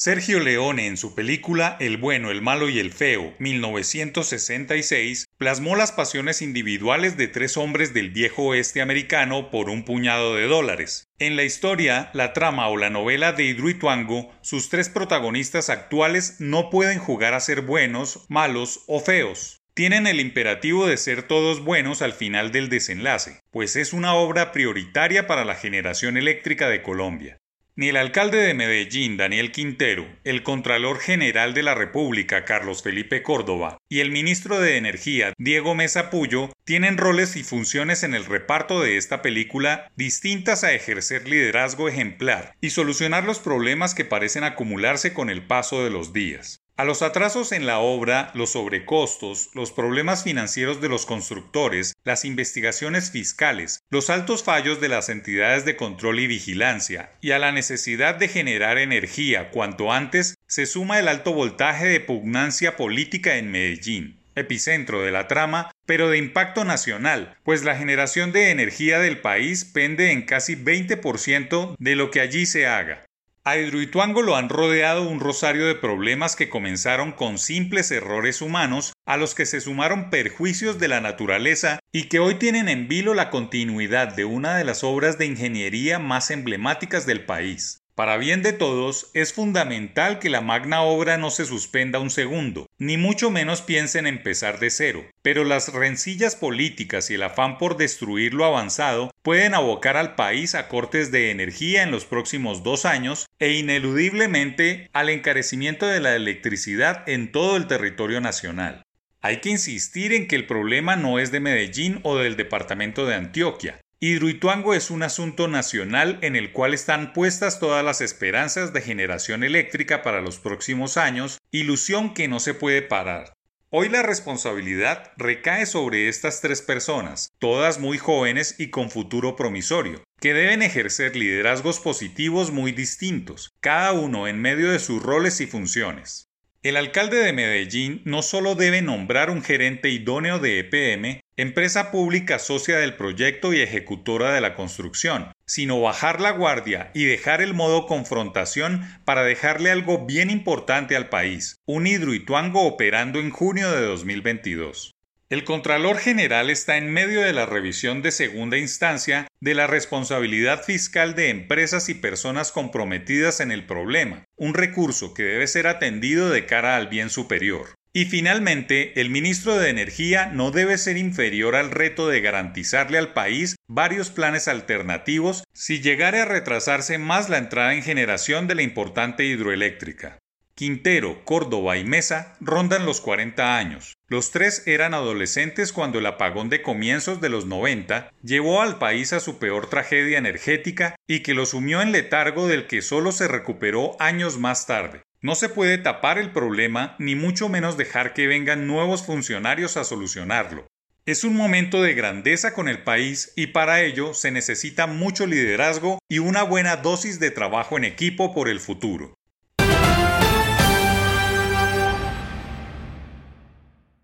Sergio Leone en su película El bueno, el malo y el feo, 1966, plasmó las pasiones individuales de tres hombres del viejo oeste americano por un puñado de dólares. En la historia, la trama o la novela de Hidroituango, sus tres protagonistas actuales no pueden jugar a ser buenos, malos o feos tienen el imperativo de ser todos buenos al final del desenlace, pues es una obra prioritaria para la generación eléctrica de Colombia. Ni el alcalde de Medellín, Daniel Quintero, el Contralor General de la República, Carlos Felipe Córdoba, y el ministro de Energía, Diego Mesa Puyo, tienen roles y funciones en el reparto de esta película distintas a ejercer liderazgo ejemplar y solucionar los problemas que parecen acumularse con el paso de los días. A los atrasos en la obra, los sobrecostos, los problemas financieros de los constructores, las investigaciones fiscales, los altos fallos de las entidades de control y vigilancia, y a la necesidad de generar energía cuanto antes, se suma el alto voltaje de pugnancia política en Medellín, epicentro de la trama, pero de impacto nacional, pues la generación de energía del país pende en casi 20% de lo que allí se haga. A Hidroituango lo han rodeado un rosario de problemas que comenzaron con simples errores humanos, a los que se sumaron perjuicios de la naturaleza y que hoy tienen en vilo la continuidad de una de las obras de ingeniería más emblemáticas del país. Para bien de todos, es fundamental que la magna obra no se suspenda un segundo, ni mucho menos piensen en empezar de cero, pero las rencillas políticas y el afán por destruir lo avanzado pueden abocar al país a cortes de energía en los próximos dos años e ineludiblemente al encarecimiento de la electricidad en todo el territorio nacional. Hay que insistir en que el problema no es de Medellín o del departamento de Antioquia, Hidroituango es un asunto nacional en el cual están puestas todas las esperanzas de generación eléctrica para los próximos años, ilusión que no se puede parar. Hoy la responsabilidad recae sobre estas tres personas, todas muy jóvenes y con futuro promisorio, que deben ejercer liderazgos positivos muy distintos, cada uno en medio de sus roles y funciones. El alcalde de Medellín no solo debe nombrar un gerente idóneo de EPM, empresa pública socia del proyecto y ejecutora de la construcción, sino bajar la guardia y dejar el modo confrontación para dejarle algo bien importante al país, un hidroituango operando en junio de 2022. El Contralor General está en medio de la revisión de segunda instancia de la responsabilidad fiscal de empresas y personas comprometidas en el problema, un recurso que debe ser atendido de cara al bien superior. Y finalmente, el ministro de Energía no debe ser inferior al reto de garantizarle al país varios planes alternativos si llegare a retrasarse más la entrada en generación de la importante hidroeléctrica. Quintero, Córdoba y Mesa rondan los 40 años. Los tres eran adolescentes cuando el apagón de comienzos de los 90 llevó al país a su peor tragedia energética y que lo sumió en letargo del que solo se recuperó años más tarde. No se puede tapar el problema ni mucho menos dejar que vengan nuevos funcionarios a solucionarlo. Es un momento de grandeza con el país y para ello se necesita mucho liderazgo y una buena dosis de trabajo en equipo por el futuro.